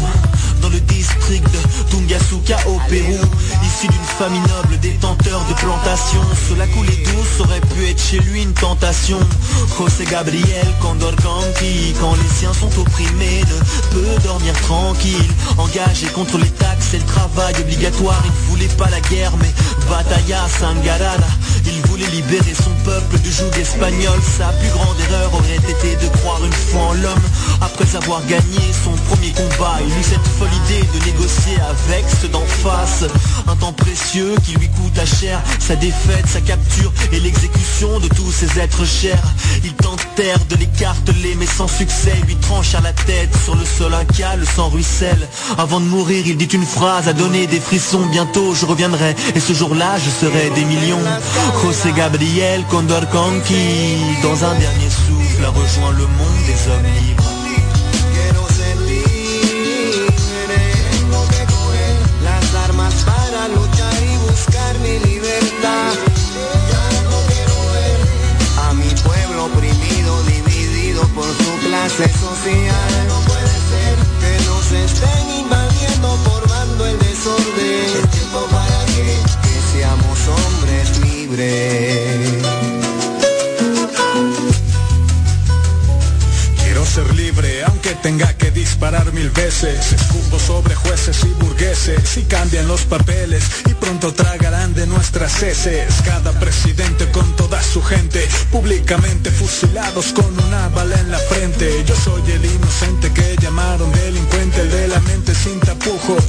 S14: Dans le district de Tungasuka au Pérou. Issu d'une famille noble, détenteur de plantations. Cela coulait douce, aurait pu être chez lui une tentation. José Gabriel Condor Quand les siens sont opprimés ne peut dormir tranquille. Engagé contre les taxes et le travail obligatoire Il ne voulait pas la guerre mais Batalla Sangarana Il voulait libérer son peuple du joug espagnol. Sa plus grande erreur aurait été de croire une fois en l'homme. Après avoir gagné son premier combat Il eut cette folle idée de négocier avec ceux d'en face. Un temps précieux qui lui coûta cher. Sa défaite, sa capture et l'exécution de tous ses êtres chers. Ils tentèrent de l'écarteler mais sans succès Lui trancha la tête sur le sol inca, le sang ruisselle. Avant de mourir il dit une phrase à donner des frissons. Bientôt je reviendrai. Et ce jour-là je serai des millions José Gabriel Condor Conqui Dans un dernier souffle a rejoint le monde des hommes libres
S13: a mi pueblo oprimido, dividido por su clase social. No puede ser que nos estén invadiendo, formando el desorden. Hombres libres.
S15: Quiero ser libre, aunque tenga que disparar mil veces. Escupo sobre jueces y burgueses y cambian los papeles pronto tragarán de nuestras heces. Cada presidente con toda su gente, públicamente fusilados con una bala en la frente. Yo soy el inocente que llamaron delincuente, el de la mente sin tapujos.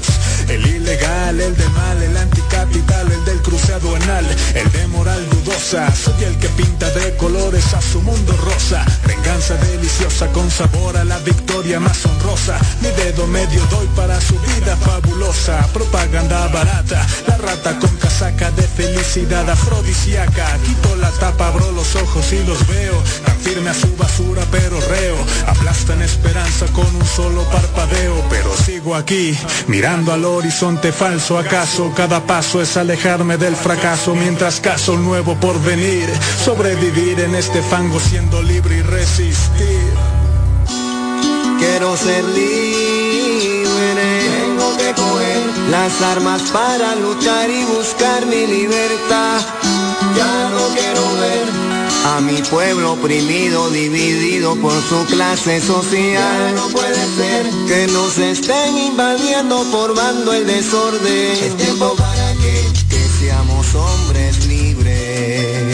S15: El ilegal, el del mal, el anticapital, el del cruce aduanal, el de moral dudosa. Soy el que pinta de colores a su mundo rosa. Venganza deliciosa con sabor a la victoria más honrosa. Mi dedo medio doy para su vida fabulosa. Propaganda barata, la con casaca de felicidad afrodisíaca. Quito la tapa, abro los ojos y los veo. Tan firme a su basura, pero reo. Aplastan esperanza con un solo parpadeo. Pero sigo aquí, mirando al horizonte falso. ¿Acaso cada paso es alejarme del fracaso? Mientras caso un nuevo porvenir. Sobrevivir en este fango siendo libre y resistir.
S13: Quiero ser libre, las armas para luchar y buscar mi libertad. Ya no quiero ver a mi pueblo oprimido, dividido por su clase social. no puede ser que nos estén invadiendo, formando el desorden. Es tiempo para que, que seamos hombres libres.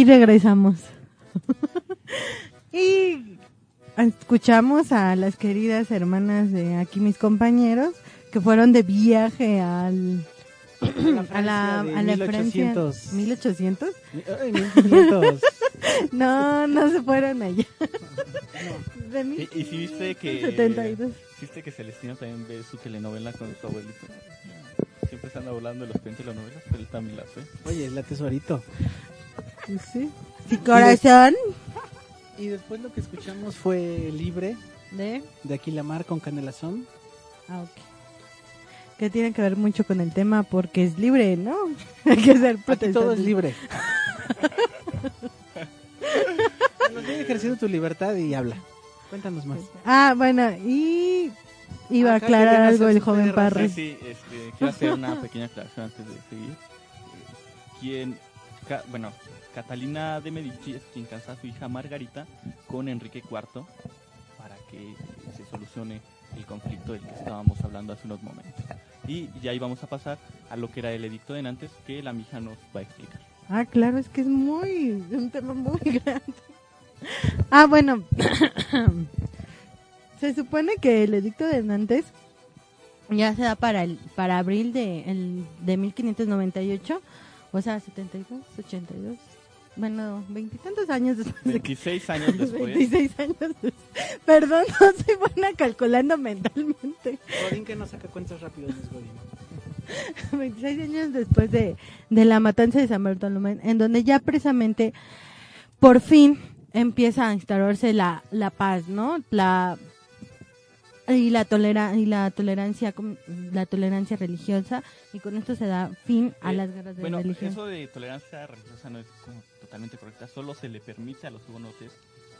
S5: Y regresamos. y escuchamos a las queridas hermanas de aquí mis compañeros que fueron de viaje al a la,
S2: de
S5: a la Francia
S2: 1800.
S5: 1800
S2: Ay, 1500.
S5: no no se fueron allá de
S6: Y, y si viste que
S5: 72.
S6: viste que Celestino también ve su telenovela con su abuelito. Siempre están hablando de los telenovelas, pero él también las ve.
S2: Oye, la tesorito.
S5: Sí sí corazón
S2: Y después lo que escuchamos fue Libre
S5: de
S2: de Aquilamar con Canelazón.
S5: ah ok que tiene que ver mucho con el tema porque es libre no hay que ser
S2: Aquí todo es
S5: protestante.
S2: libre. Bueno, sigue ejerciendo tu libertad y habla. Cuéntanos más.
S5: ah bueno y iba a
S2: Ajá,
S5: aclarar algo el joven. Parry
S6: Sí, sí, este, quiero hacer una pequeña aclaración antes de seguir. Eh, Quien, bueno, Catalina de Medici es quien casa a su hija Margarita con Enrique IV para que se solucione el conflicto del que estábamos hablando hace unos momentos. Y ya íbamos a pasar a lo que era el edicto de Nantes que la mija nos va a explicar.
S5: Ah, claro, es que es muy, un tema muy grande. Ah, bueno, se supone que el edicto de Nantes ya se da para el, para abril de, el, de 1598, o sea, 72, 82, bueno, veintitantos años después. de que-
S6: 26 años después.
S5: 26 años después. Perdón, no soy buena calculando mentalmente.
S2: Godín que no saca cuentas rápidos, es Godín.
S5: 26 años después de, de la matanza de San Bartolomé, en donde ya precisamente por fin empieza a instaurarse la, la paz, ¿no? La y la tolera y la tolerancia la tolerancia religiosa y con esto se da fin a
S6: Eh,
S5: las guerras de
S6: bueno,
S5: religión.
S6: eso de tolerancia religiosa no es como totalmente correcta, solo se le permite a los hugonotes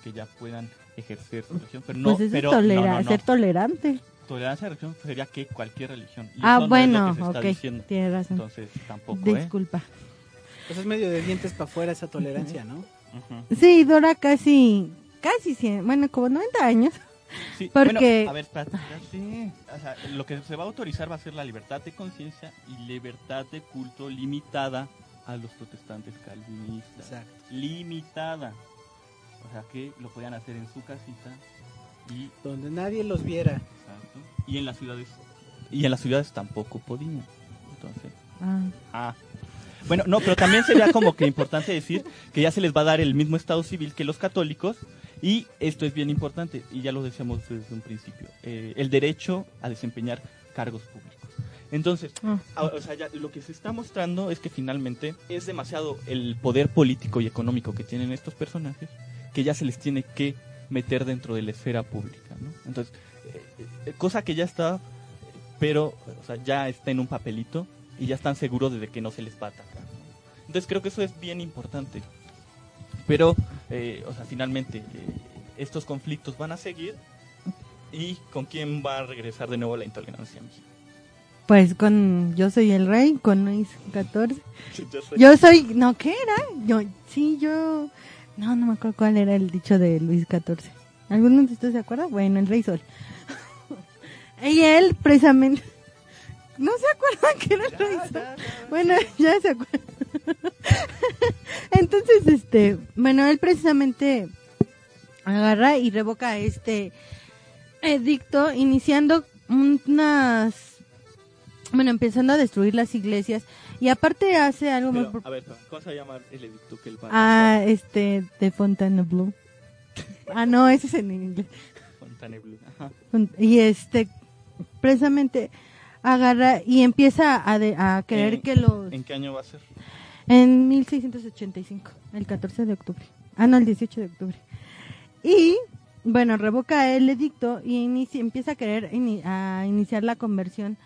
S6: que ya puedan ejercer su religión, pero no,
S5: pues eso
S6: pero
S5: es tolera-
S6: no, no, no.
S5: ser tolerante.
S6: Tolerancia de religión sería que cualquier religión. y
S5: Ah,
S6: es
S5: bueno,
S6: que se está
S5: ok,
S6: diciendo.
S5: tienes razón.
S6: Entonces, tampoco, ¿eh?
S5: Disculpa.
S2: Pues es medio de dientes para afuera esa tolerancia, ¿no?
S6: Ujú.
S5: Sí, dura casi casi 100, bueno, como 90 años.
S6: Sí,
S5: Porque
S6: bueno, a ver, espérate. O sea, lo que se va a autorizar va a ser la libertad de conciencia y libertad de culto limitada a los protestantes calvinistas.
S2: Exacto.
S6: Limitada. O sea, que lo podían hacer en su casita y
S2: Donde nadie los viera.
S6: Exacto. Y en las ciudades y en las ciudades tampoco podían. Entonces,
S5: Ah.
S6: ah. Bueno, no, pero también sería como que importante decir que ya se les va a dar el mismo estado civil que los católicos y esto es bien importante y ya lo decíamos desde un principio, eh, el derecho a desempeñar cargos públicos. Entonces,
S5: Ah.
S6: o sea, ya lo que se está mostrando es que finalmente es demasiado el poder político y económico que tienen estos personajes que ya se les tiene que meter dentro de la esfera pública, ¿no? Entonces, eh, eh, cosa que ya está, pero o sea, ya está en un papelito y ya están seguros de que no se les va a atacar. ¿no? Entonces, creo que eso es bien importante. Pero, eh, o sea, finalmente, eh, estos conflictos van a seguir y con quién va a regresar de nuevo la intolerancia.
S5: Pues con Yo soy el rey, con Luis XIV.
S6: Yo soy-
S5: Yo soy, no, ¿qué era? Yo, sí, yo, no, no me acuerdo cuál era el dicho de Luis XIV. ¿Alguno de ustedes se acuerda? Bueno, el rey sol. y él, precisamente, no se acuerdan que era el rey sol. Bueno, ya se acuerdan. Entonces, este, bueno, él precisamente agarra y revoca este edicto, iniciando unas, bueno, empezando a destruir las iglesias y aparte hace algo muy
S6: Pero, a ver, ¿cómo se llama el edicto que va a
S5: Ah, este, de Fontainebleau. Ah, no, ese es en inglés.
S6: Fontainebleau? Ajá.
S5: Y este, precisamente agarra y empieza a, de- a
S6: ¿En-
S5: que los...
S6: ¿En qué año va a ser?
S5: En 1685, el 14 de octubre. Ah, no, el 18 de octubre. Y, bueno, revoca el edicto y inicia- empieza a querer a iniciar la conversión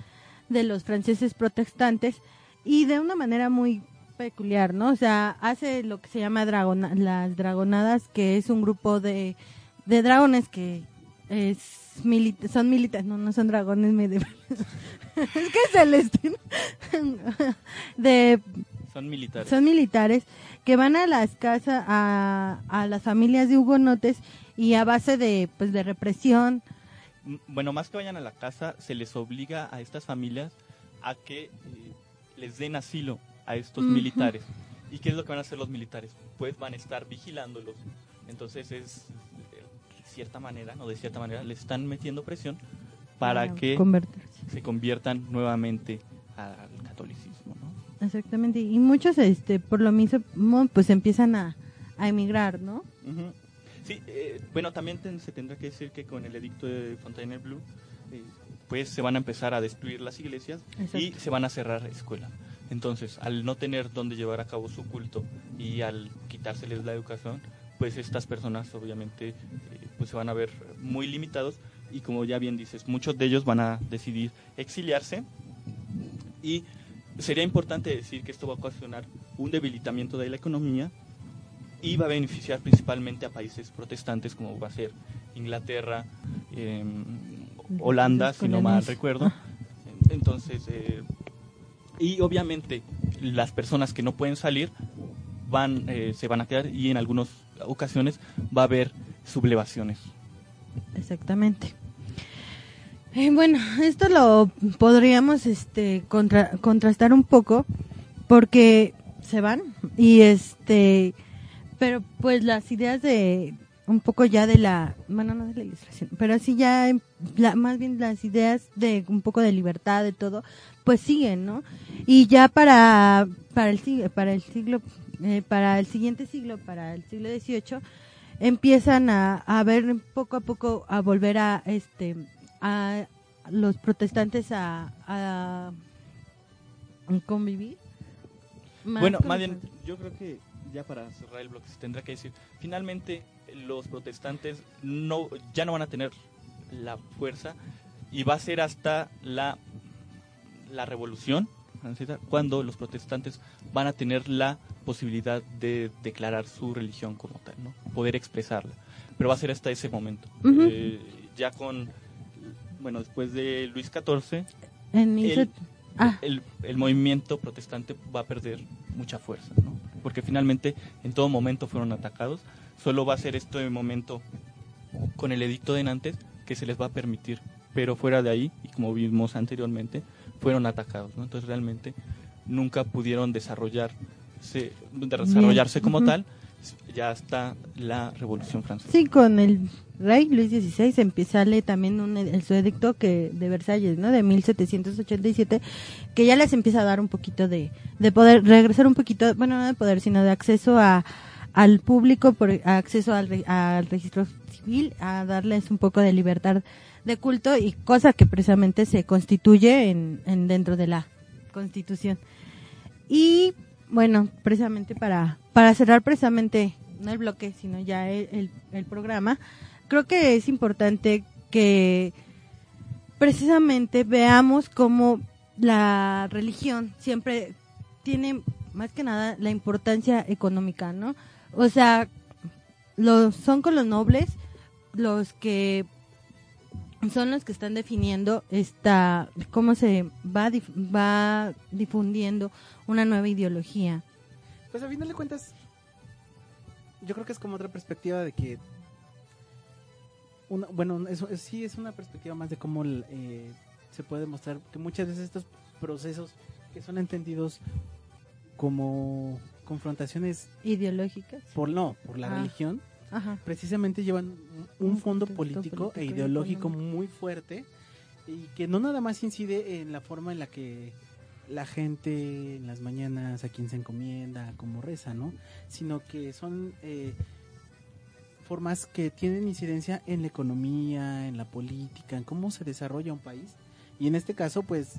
S5: de los franceses protestantes y de una manera muy peculiar, ¿no? O sea, hace lo que se llama dragona- las dragonadas, que es un grupo de, de dragones que es mili- son militares, no, no son dragones medievales. es que es celeste. de
S6: Son militares.
S5: son militares que van a las casas, a, a las familias de hugonotes y a base de, pues, de represión.
S6: Bueno, más que vayan a la casa, se les obliga a estas familias a que eh, les den asilo a estos militares. ¿Y qué es lo que van a hacer los militares? Pues van a estar vigilándolos. Entonces es, de cierta manera, no de cierta manera, les están metiendo presión para
S5: Para
S6: que se conviertan nuevamente al catolicismo.
S5: Exactamente. Y muchos, este, por lo mismo, pues empiezan a, a emigrar, ¿no?
S6: Ujú. Sí, eh, bueno, también ten- se tendrá que decir que con el edicto de Fontainebleau, eh, pues se van a empezar a destruir las iglesias y
S5: Exacto.
S6: se van a cerrar escuelas. Entonces, al no tener dónde llevar a cabo su culto y al quitárseles la educación, pues estas personas obviamente eh, pues se van a ver muy limitados y como ya bien dices, muchos de ellos van a decidir exiliarse y sería importante decir que esto va a ocasionar un debilitamiento de la economía y va a beneficiar principalmente a países protestantes como va a ser Inglaterra, eh, Holanda, si no mal recuerdo. Entonces, eh, y obviamente las personas que no pueden salir van, eh, se van a quedar y en algunas ocasiones va a haber sublevaciones.
S5: Exactamente. Eh, bueno, esto lo podríamos este contra- contrastar un poco porque se van y este pero pues las ideas de un poco ya de la bueno no de la ilustración pero sí ya la- más bien las ideas de un poco de libertad de todo pues siguen no y ya para para el siglo para el siglo eh, para el siguiente siglo para el siglo XVIII empiezan a, a ver poco a poco a volver a este a los protestantes a, a convivir Más
S6: bueno, más bien, yo creo que ya para cerrar el bloque se tendrá que decir, finalmente los protestantes no ya no van a tener la fuerza y va a ser hasta la la revolución cuando los protestantes van a tener la posibilidad de declarar su religión como tal, ¿no? Poder expresarla. Pero va a ser hasta ese momento. Eh, ya con bueno, después de Luis XIV
S5: En
S6: el,
S5: 17 ah.
S6: el, el movimiento protestante va a perder mucha fuerza, ¿no? Porque finalmente en todo momento fueron atacados. Solo va a ser este momento con el edicto de Nantes que se les va a permitir. Pero fuera de ahí, y como vimos anteriormente, fueron atacados, ¿no? Entonces realmente nunca pudieron desarrollarse, desarrollarse como tal ya hasta la Revolución Francesa.
S5: Sí, con el rey Luis XVI empieza sale también el su edicto que de Versalles, ¿no? De 1787, que ya les empieza a dar un poquito de, de poder, regresar un poquito, bueno, no de poder, sino de acceso a al público, por acceso al, al registro civil, a darles un poco de libertad de culto y cosa que precisamente se constituye en, en dentro de la Constitución. Y bueno, precisamente para, para cerrar precisamente, no el bloque, sino ya el, el, programa, creo que es importante que precisamente veamos cómo la religión siempre tiene más que nada la importancia económica, ¿no? O sea, los, son con los nobles los que son los que están definiendo esta cómo se va dif- va difundiendo una nueva ideología.
S2: Pues a final de cuentas, yo creo que es como otra perspectiva de que. Una, bueno, eso es- sí es una perspectiva más de cómo eh, se puede mostrar que muchas veces estos procesos que son entendidos como confrontaciones
S5: Ideológicas.
S2: por no por la
S5: Ah.
S2: religión
S5: Ajá.
S2: precisamente llevan un un fondo político,
S5: político
S2: e ideológico muy fuerte y que no nada más incide en la forma en la que la gente en las mañanas a quien se encomienda, como reza, ¿no? Sino que son eh, formas que tienen incidencia en la economía, en la política, en cómo se desarrolla un país. Y en este caso, pues,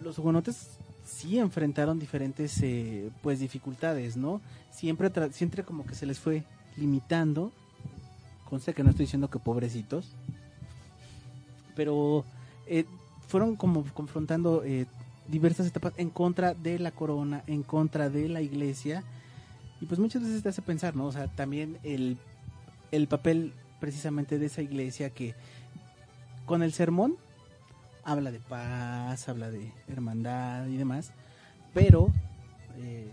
S2: los hugonotes sí enfrentaron diferentes, eh, pues, dificultades, ¿no? Siempre, siempre como que se les fue limitando. Conste que no estoy diciendo que pobrecitos. Pero eh, fueron como confrontando eh, diversas etapas en contra de la corona, en contra de la iglesia. Y pues muchas veces te hace pensar, ¿no? O sea, también el, el papel precisamente de esa iglesia que con el sermón habla de paz, habla de hermandad y demás, pero eh,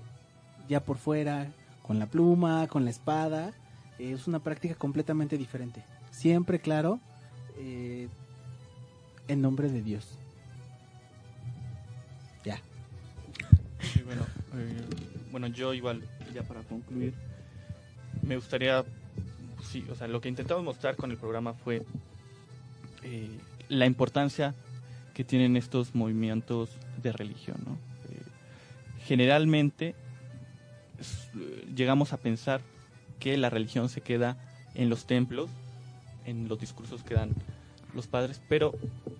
S2: ya por fuera, con la pluma, con la espada, es una práctica completamente diferente. Siempre, claro, eh, en nombre de Dios. Ya.
S6: Bueno, eh, bueno, yo igual, ya para concluir, me gustaría, sí, o sea, lo que intentamos mostrar con el programa fue eh, la importancia que tienen estos movimientos de religión, ¿no? Generalmente llegamos a pensar que la religión se queda en los templos, en los discursos que dan los padres, pero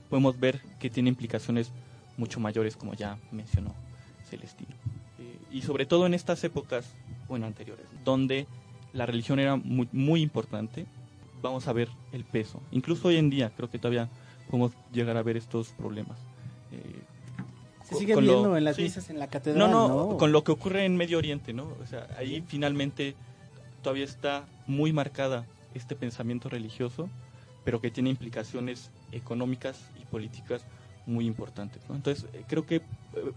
S6: podemos ver que tiene implicaciones mucho mayores, como ya mencionó Celestino. Eh, y sobre todo en estas épocas, bueno, anteriores, donde la religión era muy, muy importante, vamos a ver el peso. Incluso hoy en día creo que todavía podemos llegar a ver estos problemas. Eh,
S2: Se sigue
S6: con lo-
S2: viendo en las
S6: sí.
S2: misas en la catedral,
S6: No, no,
S2: ¿no?
S6: con lo que ocurre en Medio Oriente, ¿no? O sea, ahí finalmente todavía está muy marcada este pensamiento religioso, pero que tiene implicaciones económicas y políticas muy importantes, ¿no? Entonces, eh, creo que eh,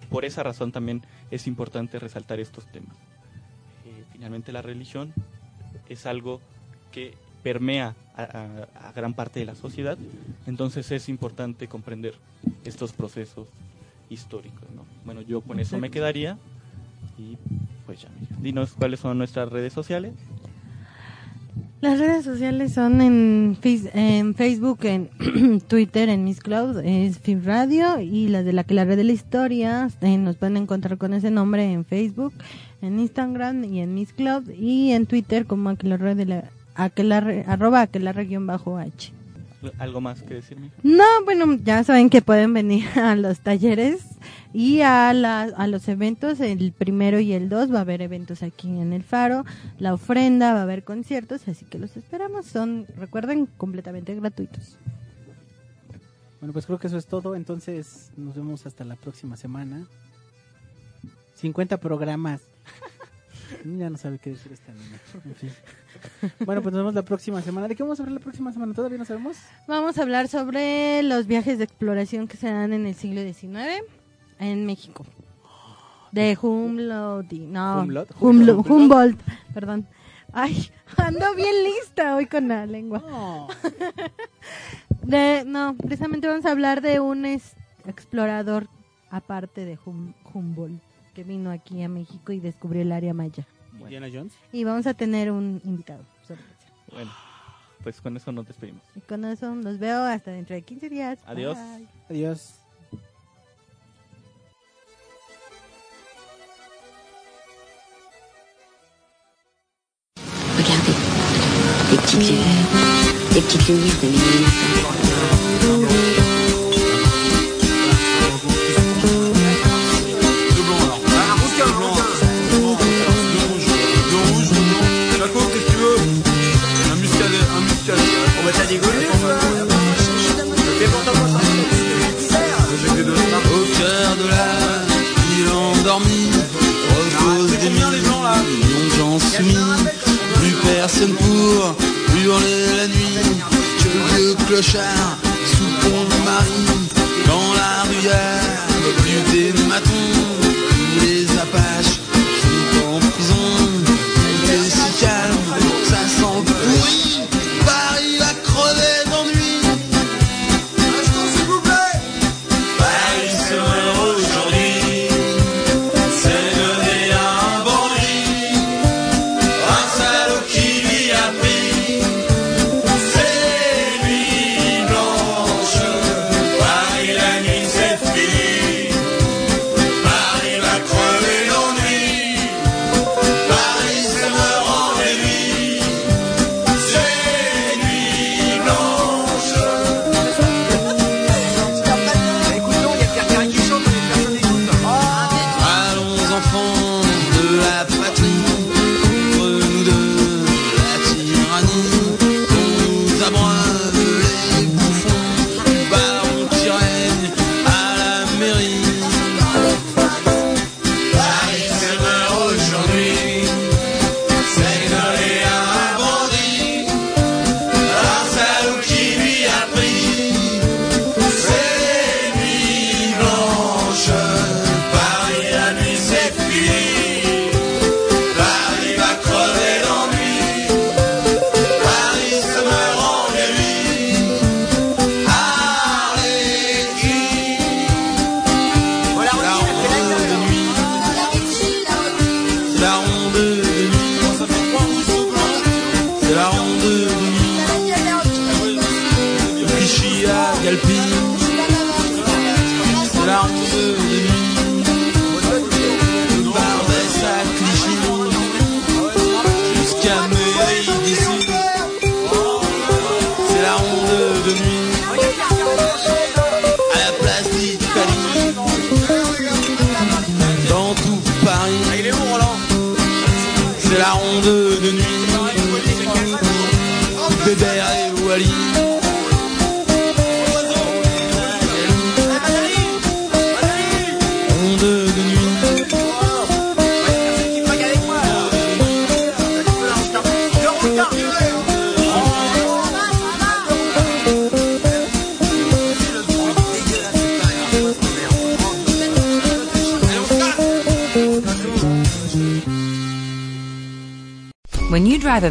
S6: por esa razón también es importante resaltar estos temas. Eh, finalmente la religión es algo que permea a, a- a gran parte de la sociedad, entonces es importante comprender estos procesos históricos. ¿no? Bueno, yo con eso me quedaría y pues ya, mija. dinos cuáles son nuestras redes sociales.
S5: Las redes sociales son en, Face- en Facebook, en Twitter, en Miss Cloud, es FIB Radio y las de la que la red de la historia eh, nos pueden encontrar con ese nombre en Facebook, en Instagram y en Miss Cloud y en Twitter como aquelarre de la aquelarre, arroba aquelarre guion bajo H.
S6: ¿Algo más que decir, mija?
S5: No, bueno, ya saben que pueden venir a los talleres y a, la- a los eventos, el primero y el dos va a haber eventos aquí en el Faro, la ofrenda, va a haber conciertos, así que los esperamos, son, recuerden, completamente gratuitos.
S2: Bueno, pues creo que eso es todo. Entonces, nos vemos hasta la próxima semana. 50 programas. ya no sabe qué decir esta niña. En fin. Bueno, pues nos vemos la próxima semana. ¿De qué vamos a hablar la próxima semana? ¿Todavía no sabemos?
S5: Vamos a hablar sobre los viajes de exploración que se dan en el siglo XIX en México. De Humboldt, no,
S2: Humboldt,
S5: Humboldt,
S2: Humboldt.
S5: Humboldt, perdón. Ay, ando bien lista hoy con la lengua. De, no, precisamente vamos a hablar de un explorador aparte de Hum- Humboldt que vino aquí a México y descubrió el área maya. Bueno.
S2: Indiana Jones.
S5: Y vamos a tener un invitado. Sorpresa.
S6: Bueno, pues con eso nos despedimos.
S5: Y con eso nos veo hasta dentro de 15 días.
S6: Adiós.
S2: Adiós.